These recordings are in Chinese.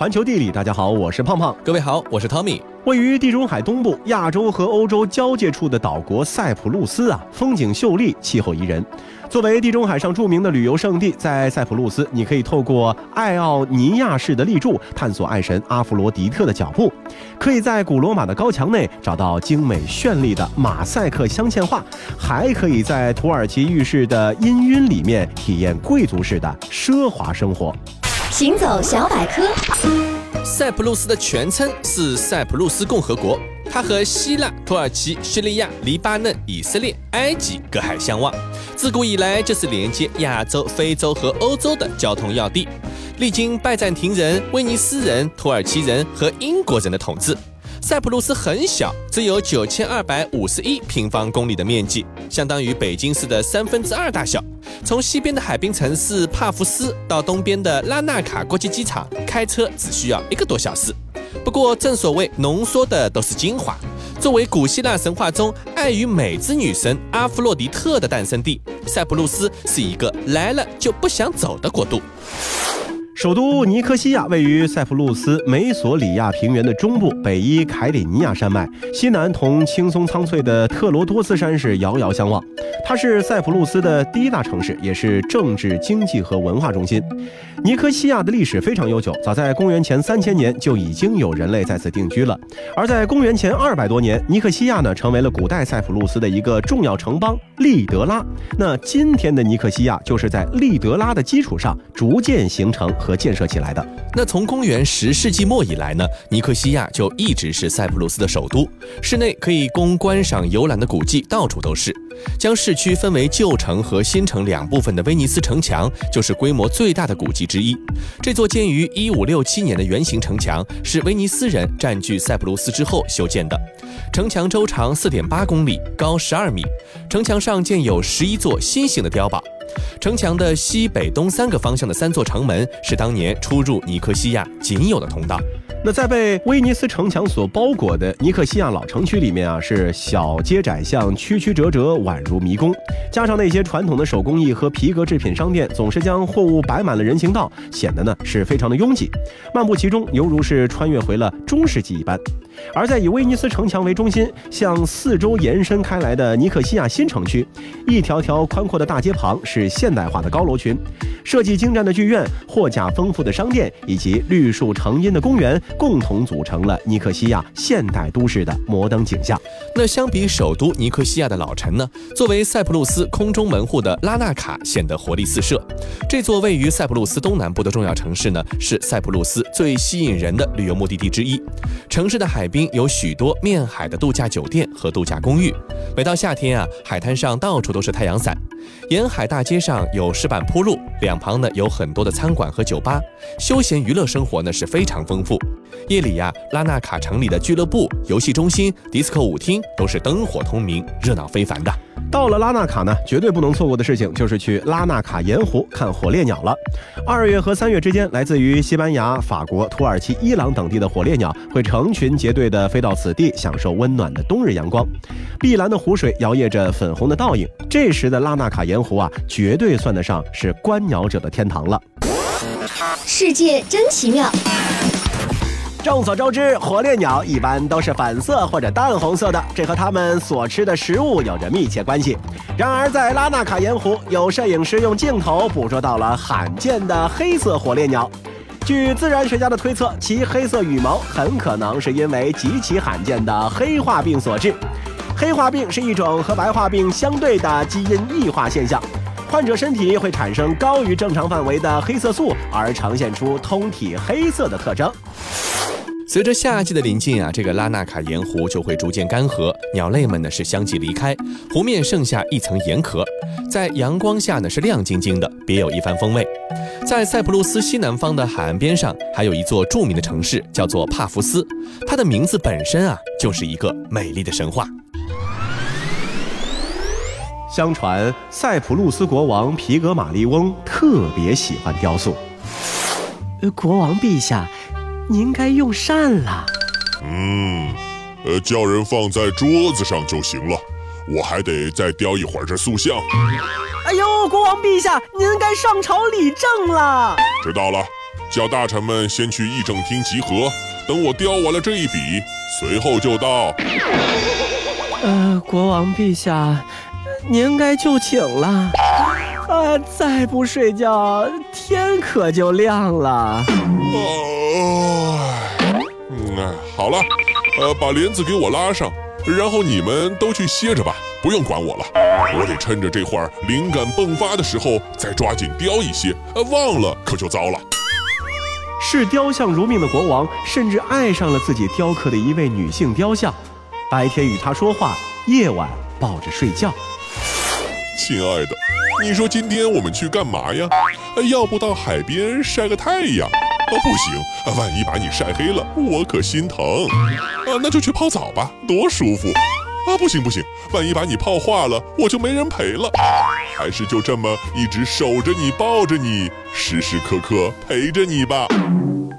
环球地理，大家好，我是胖胖。各位好，我是 Tommy。位于地中海东部、亚洲和欧洲交界处的岛国塞浦路斯啊，风景秀丽，气候宜人。作为地中海上著名的旅游胜地，在塞浦路斯，你可以透过爱奥尼亚式的立柱，探索爱神阿弗罗狄特的脚步；可以在古罗马的高墙内找到精美绚丽的马赛克镶嵌画；还可以在土耳其浴室的氤氲里面体验贵族式的奢华生活。行走小百科，塞浦路斯的全称是塞浦路斯共和国，它和希腊、土耳其、叙利亚、黎巴嫩、以色列、埃及隔海相望，自古以来就是连接亚洲、非洲和欧洲的交通要地。历经拜占庭人、威尼斯人、土耳其人和英国人的统治。塞浦路斯很小，只有九千二百五十一平方公里的面积，相当于北京市的三分之二大小。从西边的海滨城市帕福斯到东边的拉纳卡国际机场，开车只需要一个多小时。不过，正所谓浓缩的都是精华。作为古希腊神话中爱与美之女神阿弗洛狄特的诞生地，塞浦路斯是一个来了就不想走的国度。首都尼科西亚位于塞浦路斯美索里亚平原的中部，北依凯里尼亚山脉，西南同青松苍翠的特罗多斯山是遥遥相望。它是塞浦路斯的第一大城市，也是政治、经济和文化中心。尼科西亚的历史非常悠久，早在公元前三千年就已经有人类在此定居了。而在公元前二百多年，尼科西亚呢成为了古代塞浦路斯的一个重要城邦利德拉。那今天的尼科西亚就是在利德拉的基础上逐渐形成和建设起来的。那从公元十世纪末以来呢，尼科西亚就一直是塞浦路斯的首都，市内可以供观赏游览的古迹到处都是。将市区分为旧城和新城两部分的威尼斯城墙，就是规模最大的古迹之一。这座建于1567年的圆形城墙，是威尼斯人占据塞浦路斯之后修建的。城墙周长4.8公里，高12米。城墙上建有11座新型的碉堡。城墙的西北东三个方向的三座城门，是当年出入尼科西亚仅有的通道。那在被威尼斯城墙所包裹的尼克西亚老城区里面啊，是小街窄巷，曲曲折折，宛如迷宫。加上那些传统的手工艺和皮革制品商店，总是将货物摆满了人行道，显得呢是非常的拥挤。漫步其中，犹如是穿越回了中世纪一般。而在以威尼斯城墙为中心，向四周延伸开来的尼克西亚新城区，一条条宽阔的大街旁是是现代化的高楼群，设计精湛的剧院，货架丰富的商店，以及绿树成荫的公园。共同组成了尼克西亚现代都市的摩登景象。那相比首都尼克西亚的老城呢？作为塞浦路斯空中门户的拉纳卡显得活力四射。这座位于塞浦路斯东南部的重要城市呢，是塞浦路斯最吸引人的旅游目的地之一。城市的海滨有许多面海的度假酒店和度假公寓。每到夏天啊，海滩上到处都是太阳伞。沿海大街街上有石板铺路，两旁呢有很多的餐馆和酒吧，休闲娱乐生活呢是非常丰富。夜里呀，拉纳卡城里的俱乐部、游戏中心、迪斯科舞厅都是灯火通明、热闹非凡的。到了拉纳卡呢，绝对不能错过的事情就是去拉纳卡盐湖看火烈鸟了。二月和三月之间，来自于西班牙、法国、土耳其、伊朗等地的火烈鸟会成群结队地飞到此地，享受温暖的冬日阳光。碧蓝的湖水摇曳着粉红的倒影，这时的拉纳卡盐湖啊，绝对算得上是观鸟者的天堂了。世界真奇妙。众所周知，火烈鸟一般都是粉色或者淡红色的，这和它们所吃的食物有着密切关系。然而，在拉纳卡盐湖，有摄影师用镜头捕捉到了罕见的黑色火烈鸟。据自然学家的推测，其黑色羽毛很可能是因为极其罕见的黑化病所致。黑化病是一种和白化病相对的基因异化现象，患者身体会产生高于正常范围的黑色素，而呈现出通体黑色的特征。随着夏季的临近啊，这个拉纳卡盐湖就会逐渐干涸，鸟类们呢是相继离开，湖面剩下一层盐壳，在阳光下呢是亮晶晶的，别有一番风味。在塞浦路斯西南方的海岸边上，还有一座著名的城市，叫做帕福斯，它的名字本身啊就是一个美丽的神话。相传塞浦路斯国王皮格马利翁特别喜欢雕塑。呃，国王陛下。您该用膳了。嗯，呃，叫人放在桌子上就行了。我还得再雕一会儿这塑像。哎呦，国王陛下，您该上朝理政了。知道了，叫大臣们先去议政厅集合，等我雕完了这一笔，随后就到。呃，国王陛下，您该就寝了。啊，再不睡觉，天可就亮了。嗯，哎，好了，呃，把帘子给我拉上，然后你们都去歇着吧，不用管我了。我得趁着这会儿灵感迸发的时候，再抓紧雕一些，呃，忘了可就糟了。视雕像如命的国王，甚至爱上了自己雕刻的一位女性雕像，白天与她说话，夜晚抱着睡觉。亲爱的，你说今天我们去干嘛呀？呃要不到海边晒个太阳？哦，不行，啊万一把你晒黑了，我可心疼。啊，那就去泡澡吧，多舒服。啊，不行不行，万一把你泡化了，我就没人陪了。还是就这么一直守着你，抱着你，时时刻刻陪着你吧。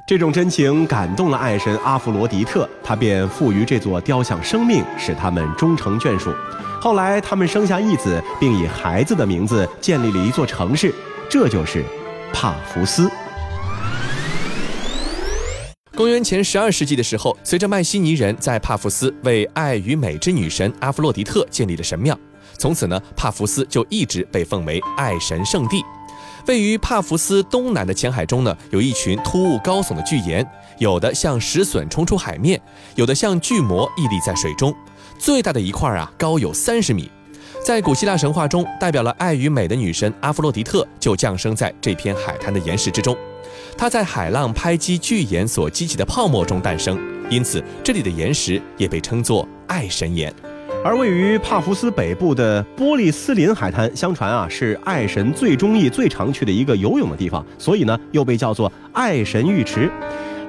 这种真情感动了爱神阿弗罗狄特，他便赋予这座雕像生命，使他们终成眷属。后来，他们生下一子，并以孩子的名字建立了一座城市，这就是帕福斯。公元前十二世纪的时候，随着迈锡尼人在帕福斯为爱与美之女神阿弗洛狄特建立了神庙，从此呢，帕福斯就一直被奉为爱神圣地。位于帕福斯东南的浅海中呢，有一群突兀高耸的巨岩，有的像石笋冲出海面，有的像巨魔屹立在水中。最大的一块啊，高有三十米。在古希腊神话中，代表了爱与美的女神阿弗洛狄特就降生在这片海滩的岩石之中。它在海浪拍击巨岩所激起的泡沫中诞生，因此这里的岩石也被称作爱神岩。而位于帕福斯北部的波利斯林海滩，相传啊是爱神最中意、最常去的一个游泳的地方，所以呢又被叫做爱神浴池。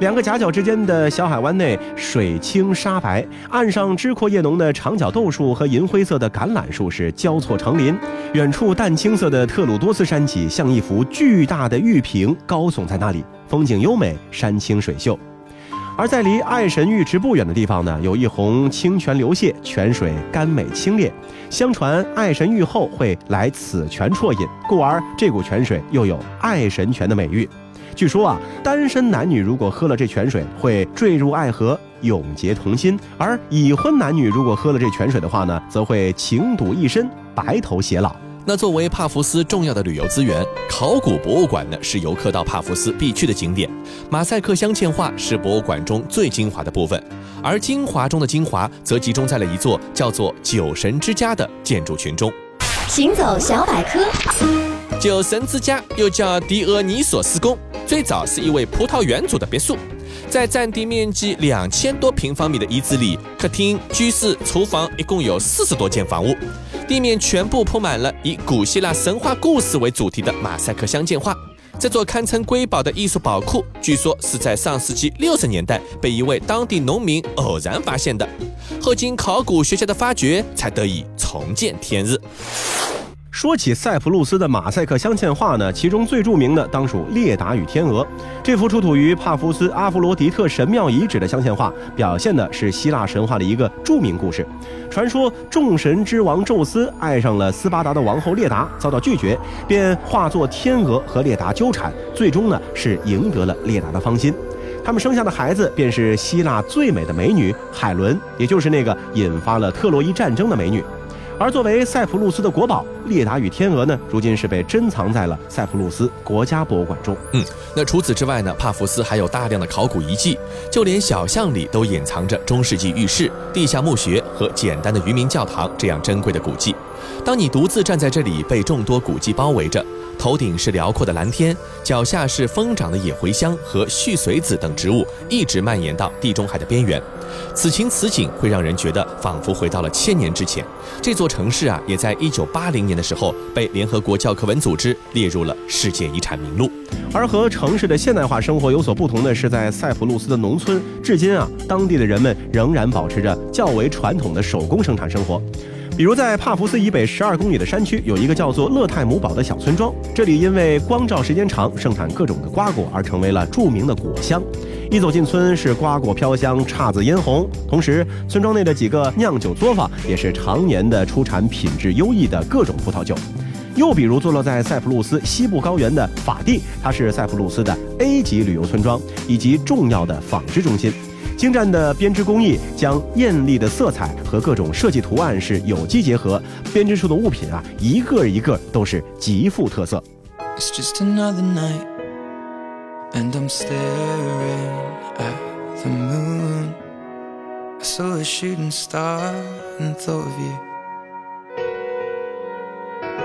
两个夹角之间的小海湾内，水清沙白，岸上枝阔叶浓的长角豆树和银灰色的橄榄树是交错成林。远处淡青色的特鲁多斯山脊像一幅巨大的玉屏，高耸在那里，风景优美，山清水秀。而在离爱神浴池不远的地方呢，有一泓清泉流泻，泉水甘美清冽。相传爱神浴后会来此泉啜饮，故而这股泉水又有爱神泉的美誉。据说啊，单身男女如果喝了这泉水，会坠入爱河，永结同心；而已婚男女如果喝了这泉水的话呢，则会情赌一生，白头偕老。那作为帕福斯重要的旅游资源，考古博物馆呢是游客到帕福斯必去的景点。马赛克镶嵌画是博物馆中最精华的部分，而精华中的精华则集中在了一座叫做酒神之家的建筑群中。行走小百科，酒神之家又叫狄俄尼索斯宫，最早是一位葡萄园主的别墅。在占地面积两千多平方米的遗址里，客厅、居室、厨房一共有四十多间房屋，地面全部铺满了以古希腊神话故事为主题的马赛克镶嵌画。这座堪称瑰宝的艺术宝库，据说是在上世纪六十年代被一位当地农民偶然发现的，后经考古学家的发掘，才得以重见天日。说起塞浦路斯的马赛克镶嵌画呢，其中最著名的当属《列达与天鹅》。这幅出土于帕福斯阿弗罗狄特神庙遗址的镶嵌画，表现的是希腊神话的一个著名故事。传说众神之王宙斯爱上了斯巴达的王后列达，遭到拒绝，便化作天鹅和列达纠缠，最终呢是赢得了列达的芳心。他们生下的孩子便是希腊最美的美女海伦，也就是那个引发了特洛伊战争的美女。而作为塞浦路斯的国宝，列达与天鹅呢，如今是被珍藏在了塞浦路斯国家博物馆中。嗯，那除此之外呢，帕福斯还有大量的考古遗迹，就连小巷里都隐藏着中世纪浴室、地下墓穴和简单的渔民教堂这样珍贵的古迹。当你独自站在这里，被众多古迹包围着，头顶是辽阔的蓝天，脚下是疯长的野茴香和续髓子等植物，一直蔓延到地中海的边缘。此情此景会让人觉得仿佛回到了千年之前。这座城市啊，也在一九八零年的时候被联合国教科文组织列入了世界遗产名录。而和城市的现代化生活有所不同的是，在塞浦路斯的农村，至今啊，当地的人们仍然保持着较为传统的手工生产生活。比如在帕福斯以北十二公里的山区，有一个叫做勒泰姆堡的小村庄。这里因为光照时间长，盛产各种的瓜果，而成为了著名的果乡。一走进村，是瓜果飘香，姹紫嫣红。同时，村庄内的几个酿酒作坊也是常年的出产品质优异的各种葡萄酒。又比如坐落在塞浦路斯西部高原的法蒂，它是塞浦路斯的 A 级旅游村庄以及重要的纺织中心。精湛的编织工艺将艳丽的色彩和各种设计图案是有机结合，编织出的物品啊，一个一个都是极富特色。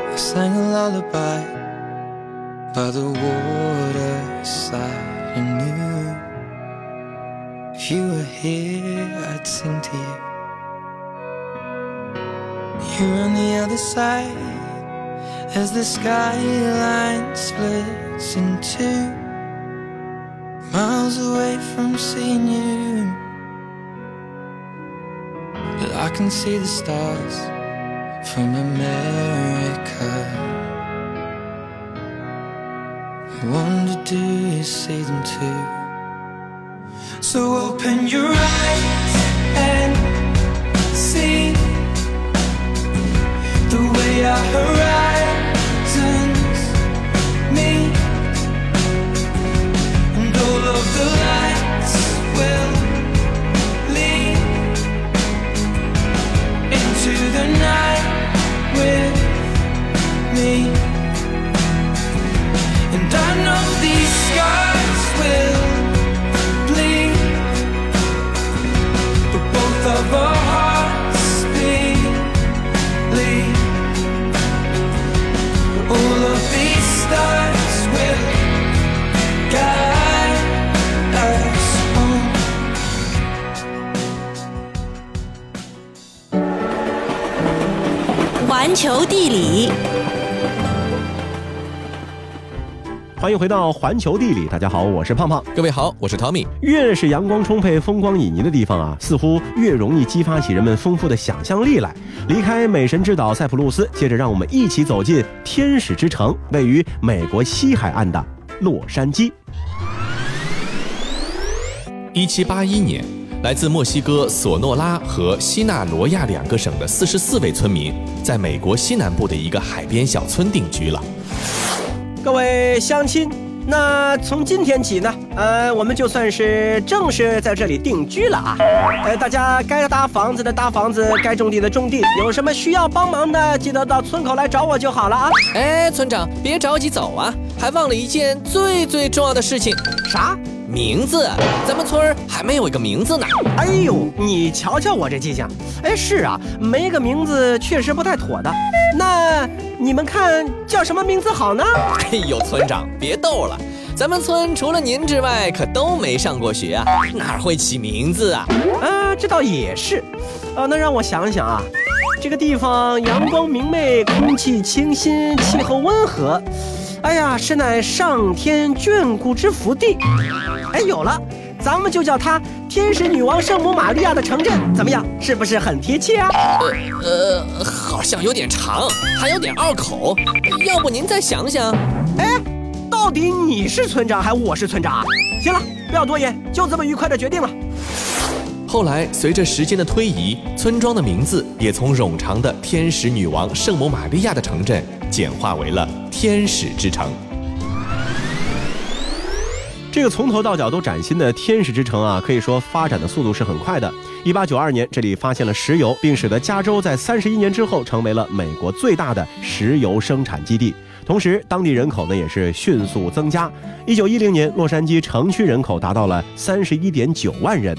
I sang a lullaby by the waterside anew if you were here, I'd sing to you. You're on the other side as the skyline splits in two, miles away from seeing you. But I can see the stars from America. I wonder, do you see them too? So open your eyes and see the way our horizons meet, and all of the lights will 欢迎回到环球地理，大家好，我是胖胖。各位好，我是 Tommy。越是阳光充沛、风光旖旎的地方啊，似乎越容易激发起人们丰富的想象力来。离开美神之岛塞浦路斯，接着让我们一起走进天使之城，位于美国西海岸的洛杉矶。一七八一年，来自墨西哥索诺拉和西纳罗亚两个省的四十四位村民，在美国西南部的一个海边小村定居了。各位乡亲，那从今天起呢，呃，我们就算是正式在这里定居了啊。呃，大家该搭房子的搭房子，该种地的种地，有什么需要帮忙的，记得到村口来找我就好了啊。哎，村长，别着急走啊，还忘了一件最最重要的事情，啥？名字。咱们村儿还没有一个名字呢。哎呦，你瞧瞧我这记性。哎，是啊，没个名字确实不太妥的。那你们看叫什么名字好呢？哎呦，村长，别逗了，咱们村除了您之外，可都没上过学啊，哪会起名字啊？啊，这倒也是。呃，那让我想想啊，这个地方阳光明媚，空气清新，气候温和。哎呀，实乃上天眷顾之福地。哎，有了，咱们就叫它天使女王圣母玛利亚的城镇，怎么样？是不是很贴切啊？呃，好像有点长，还有点拗口，要不您再想想？哎，到底你是村长还我是村长啊？行了，不要多言，就这么愉快的决定了。后来，随着时间的推移，村庄的名字也从冗长的天使女王圣母玛利亚的城镇简化为了天使之城。这个从头到脚都崭新的天使之城啊，可以说发展的速度是很快的。一八九二年，这里发现了石油，并使得加州在三十一年之后成为了美国最大的石油生产基地。同时，当地人口呢也是迅速增加。一九一零年，洛杉矶城区人口达到了三十一点九万人。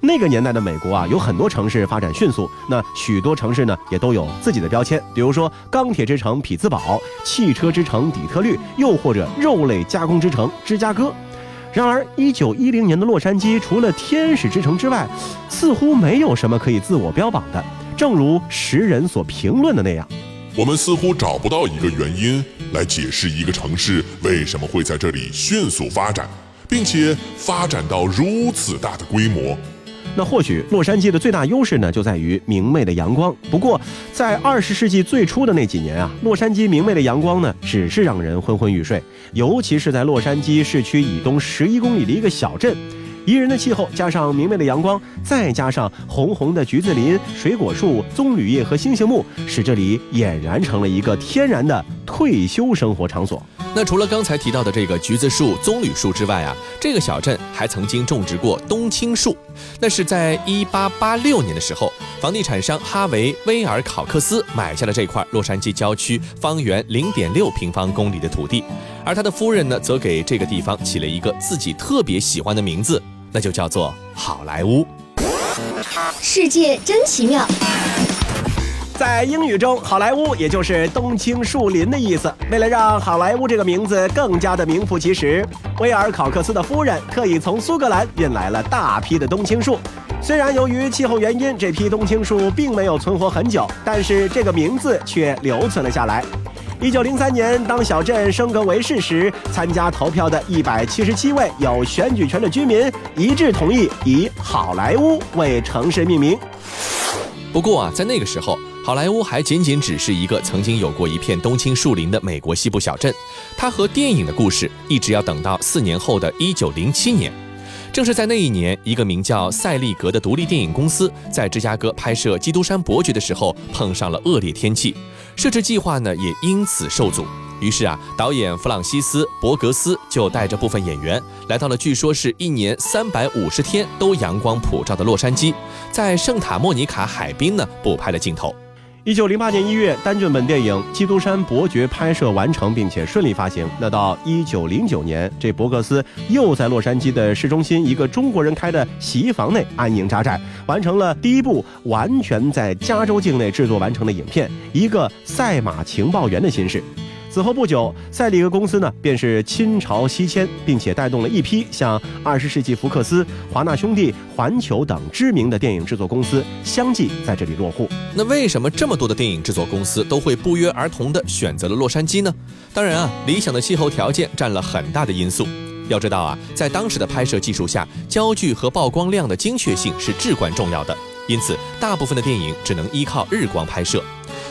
那个年代的美国啊，有很多城市发展迅速，那许多城市呢也都有自己的标签，比如说钢铁之城匹兹堡、汽车之城底特律，又或者肉类加工之城芝加哥。然而，一九一零年的洛杉矶，除了天使之城之外，似乎没有什么可以自我标榜的。正如时人所评论的那样，我们似乎找不到一个原因来解释一个城市为什么会在这里迅速发展，并且发展到如此大的规模。那或许洛杉矶的最大优势呢，就在于明媚的阳光。不过，在二十世纪最初的那几年啊，洛杉矶明媚的阳光呢，只是让人昏昏欲睡。尤其是在洛杉矶市区以东十一公里的一个小镇，宜人的气候加上明媚的阳光，再加上红红的橘子林、水果树、棕榈叶和星星木，使这里俨然成了一个天然的退休生活场所。那除了刚才提到的这个橘子树、棕榈树之外啊，这个小镇还曾经种植过冬青树。那是在一八八六年的时候，房地产商哈维·威尔考克斯买下了这块洛杉矶郊区方圆零点六平方公里的土地，而他的夫人呢，则给这个地方起了一个自己特别喜欢的名字，那就叫做好莱坞。世界真奇妙。在英语中，好莱坞也就是冬青树林的意思。为了让好莱坞这个名字更加的名副其实，威尔考克斯的夫人特意从苏格兰运来了大批的冬青树。虽然由于气候原因，这批冬青树并没有存活很久，但是这个名字却留存了下来。一九零三年，当小镇升格为市时，参加投票的一百七十七位有选举权的居民一致同意以好莱坞为城市命名。不过啊，在那个时候，好莱坞还仅仅只是一个曾经有过一片冬青树林的美国西部小镇。它和电影的故事一直要等到四年后的一九零七年。正是在那一年，一个名叫赛利格的独立电影公司在芝加哥拍摄《基督山伯爵》的时候，碰上了恶劣天气，摄制计划呢也因此受阻。于是啊，导演弗朗西斯·伯格斯就带着部分演员来到了据说是一年三百五十天都阳光普照的洛杉矶，在圣塔莫尼卡海滨呢补拍了镜头。一九零八年一月，单卷本电影《基督山伯爵》拍摄完成，并且顺利发行。那到一九零九年，这伯克斯又在洛杉矶的市中心一个中国人开的洗衣房内安营扎寨，完成了第一部完全在加州境内制作完成的影片《一个赛马情报员的心事》。此后不久，赛里格公司呢便是倾巢西迁，并且带动了一批像二十世纪福克斯、华纳兄弟、环球等知名的电影制作公司相继在这里落户。那为什么这么多的电影制作公司都会不约而同地选择了洛杉矶呢？当然啊，理想的气候条件占了很大的因素。要知道啊，在当时的拍摄技术下，焦距和曝光量的精确性是至关重要的，因此大部分的电影只能依靠日光拍摄。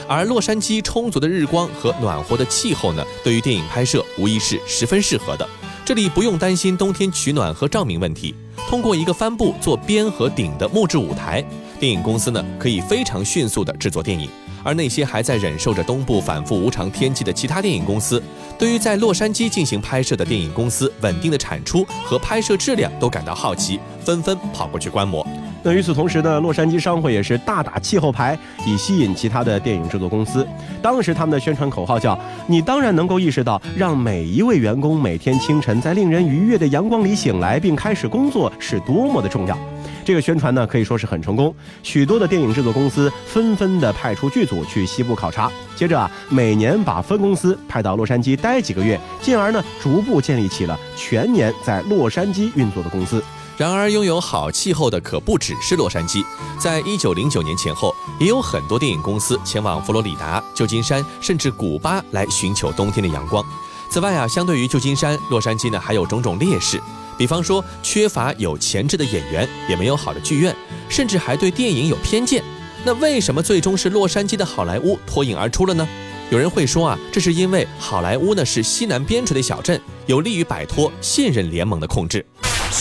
而洛杉矶充足的日光和暖和的气候呢，对于电影拍摄无疑是十分适合的。这里不用担心冬天取暖和照明问题，通过一个帆布做边和顶的木质舞台，电影公司呢可以非常迅速地制作电影。而那些还在忍受着东部反复无常天气的其他电影公司，对于在洛杉矶进行拍摄的电影公司稳定的产出和拍摄质量都感到好奇，纷纷跑过去观摩。那与此同时呢，洛杉矶商会也是大打气候牌，以吸引其他的电影制作公司。当时他们的宣传口号叫：“你当然能够意识到，让每一位员工每天清晨在令人愉悦的阳光里醒来并开始工作是多么的重要。”这个宣传呢可以说是很成功，许多的电影制作公司纷纷的派出剧组去西部考察，接着啊，每年把分公司派到洛杉矶待几个月，进而呢逐步建立起了全年在洛杉矶运作的公司。然而，拥有好气候的可不只是洛杉矶。在一九零九年前后，也有很多电影公司前往佛罗里达、旧金山，甚至古巴来寻求冬天的阳光。此外啊，相对于旧金山，洛杉矶呢还有种种劣势，比方说缺乏有潜质的演员，也没有好的剧院，甚至还对电影有偏见。那为什么最终是洛杉矶的好莱坞脱颖而出了呢？有人会说啊，这是因为好莱坞呢是西南边陲的小镇，有利于摆脱信任联盟的控制。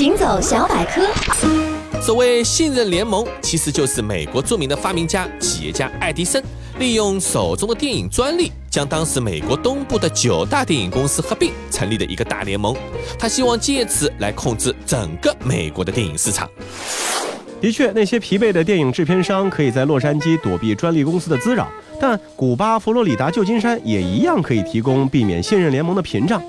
行走小百科，所谓信任联盟，其实就是美国著名的发明家、企业家爱迪生，利用手中的电影专利，将当时美国东部的九大电影公司合并，成立的一个大联盟。他希望借此来控制整个美国的电影市场。的确，那些疲惫的电影制片商可以在洛杉矶躲避专利公司的滋扰，但古巴、佛罗里达、旧金山也一样可以提供避免信任联盟的屏障。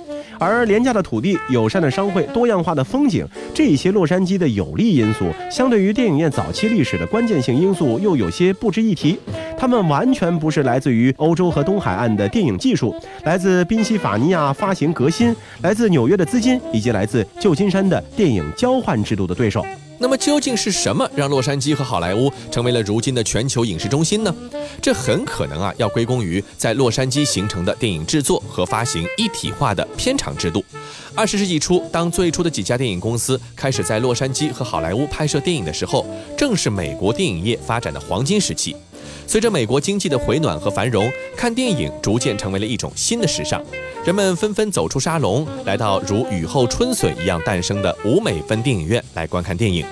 而廉价的土地、友善的商会、多样化的风景，这些洛杉矶的有利因素，相对于电影院早期历史的关键性因素，又有些不值一提。他们完全不是来自于欧洲和东海岸的电影技术，来自宾夕法尼亚发行革新，来自纽约的资金，以及来自旧金山的电影交换制度的对手。那么究竟是什么让洛杉矶和好莱坞成为了如今的全球影视中心呢？这很可能啊要归功于在洛杉矶形成的电影制作和发行一体化的片场制度。二十世纪初，当最初的几家电影公司开始在洛杉矶和好莱坞拍摄电影的时候，正是美国电影业发展的黄金时期。随着美国经济的回暖和繁荣，看电影逐渐成为了一种新的时尚。人们纷纷走出沙龙，来到如雨后春笋一样诞生的五美分电影院来观看电影。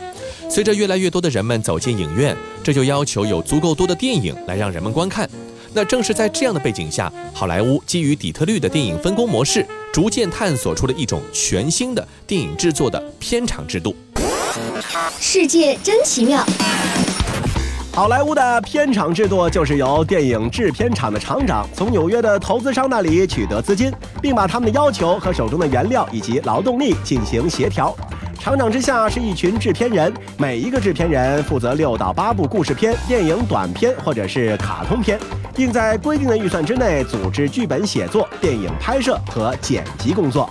随着越来越多的人们走进影院，这就要求有足够多的电影来让人们观看。那正是在这样的背景下，好莱坞基于底特律的电影分工模式，逐渐探索出了一种全新的电影制作的片场制度。世界真奇妙。好莱坞的片场制度就是由电影制片厂的厂长从纽约的投资商那里取得资金，并把他们的要求和手中的原料以及劳动力进行协调。厂长之下是一群制片人，每一个制片人负责六到八部故事片、电影短片或者是卡通片，并在规定的预算之内组织剧本写作、电影拍摄和剪辑工作。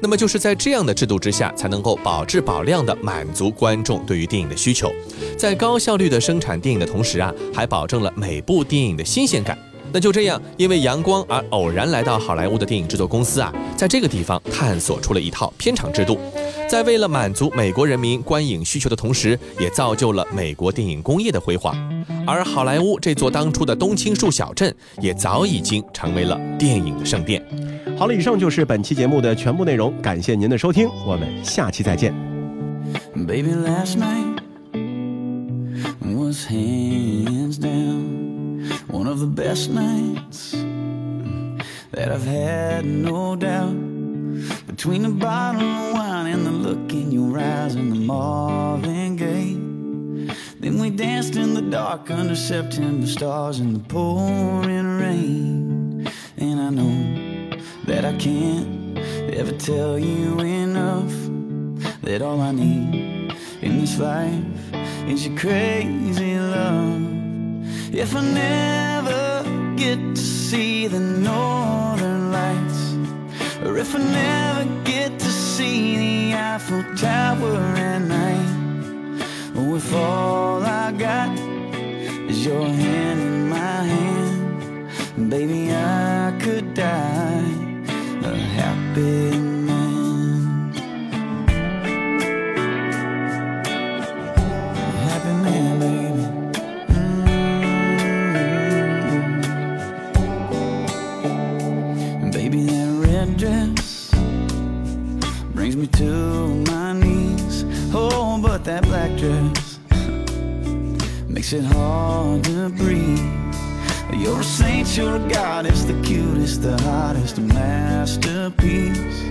那么就是在这样的制度之下，才能够保质保量的满足观众对于电影的需求，在高效率的生产电影的同时啊，还保证了每部电影的新鲜感。那就这样，因为阳光而偶然来到好莱坞的电影制作公司啊，在这个地方探索出了一套片场制度。在为了满足美国人民观影需求的同时，也造就了美国电影工业的辉煌。而好莱坞这座当初的冬青树小镇，也早已经成为了电影的圣殿。好了，以上就是本期节目的全部内容，感谢您的收听，我们下期再见。 Baby, last night was hands down one of the best nights that I've had, no doubt. Between the bottle of wine and the look in your eyes and the Marvin Gaye. Then we danced in the dark under September stars in the pouring rain. And I know that I can't ever tell you enough that all I need in this life is your crazy love. If I never get to see the northern lights, or if I never get to see the Eiffel Tower at night, or if all I got is your hand in my hand, baby, I could die to my knees. Oh, but that black dress makes it hard to breathe. You're a saint, you're a goddess, the cutest, the hottest, masterpiece.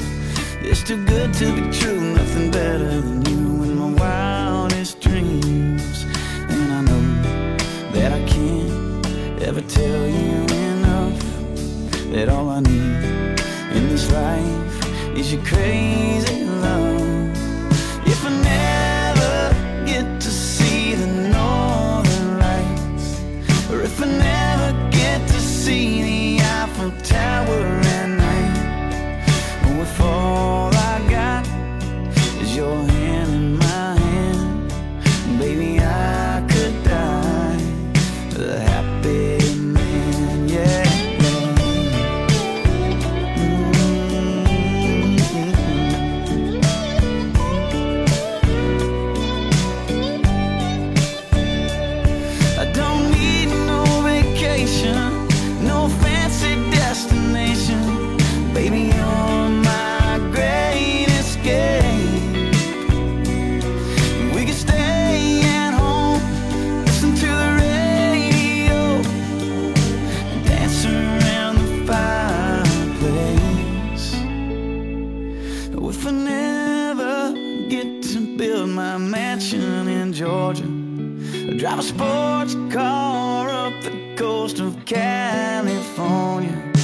It's too good to be true, nothing better than you in my wildest dreams. And I know that I can't ever tell you enough that all I need is your crazy love. If I never get to see the northern lights, or if I never get to see the Eiffel Tower at night, or if all I got is your hand in my hand, baby, drive a sports car up the coast of California.